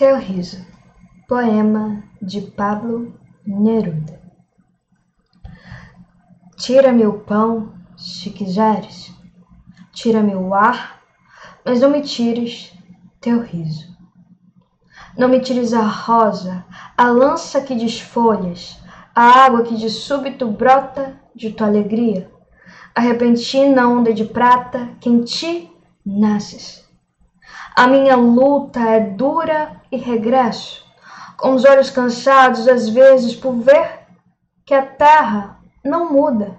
Teu riso, poema de Pablo Neruda. Tira-me o pão, se quiseres, tira-me o ar, mas não me tires teu riso. Não me tires a rosa, a lança que desfolhas, a água que de súbito brota de tua alegria, a repentina onda de prata que em ti nasces. A minha luta é dura e regresso, com os olhos cansados às vezes por ver que a terra não muda.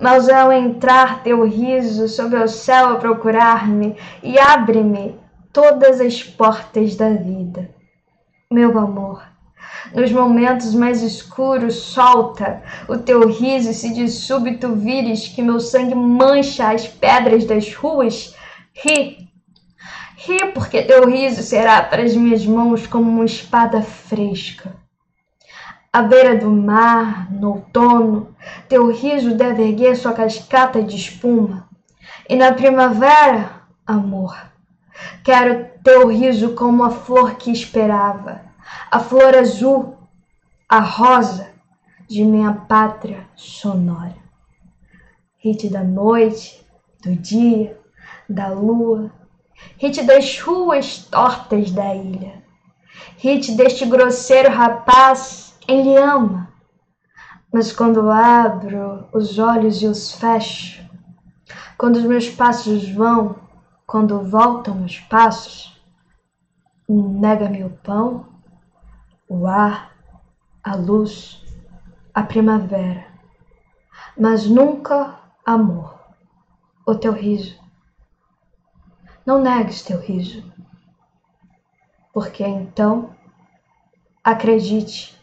Mas ao entrar teu riso sob o céu a procurar-me e abre-me todas as portas da vida. Meu amor, nos momentos mais escuros, solta o teu riso se de súbito vires que meu sangue mancha as pedras das ruas, ri Ri porque teu riso será para as minhas mãos como uma espada fresca. À beira do mar, no outono, teu riso deve erguer sua cascata de espuma. E na primavera, amor, quero teu riso como a flor que esperava, a flor azul, a rosa de minha pátria sonora. Rite da noite, do dia, da lua, Hit das ruas tortas da ilha. Hit deste grosseiro rapaz, ele ama. Mas quando abro os olhos e os fecho, quando os meus passos vão, quando voltam os passos, nega-me o pão, o ar, a luz, a primavera, mas nunca amor, o teu riso não negues teu riso, porque então, acredite,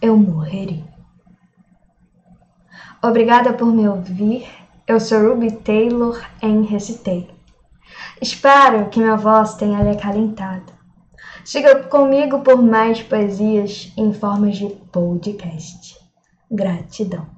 eu morreria. Obrigada por me ouvir. Eu sou Ruby Taylor em Recitei. Espero que minha voz tenha lhe acalentado. Siga comigo por mais poesias em formas de podcast. Gratidão.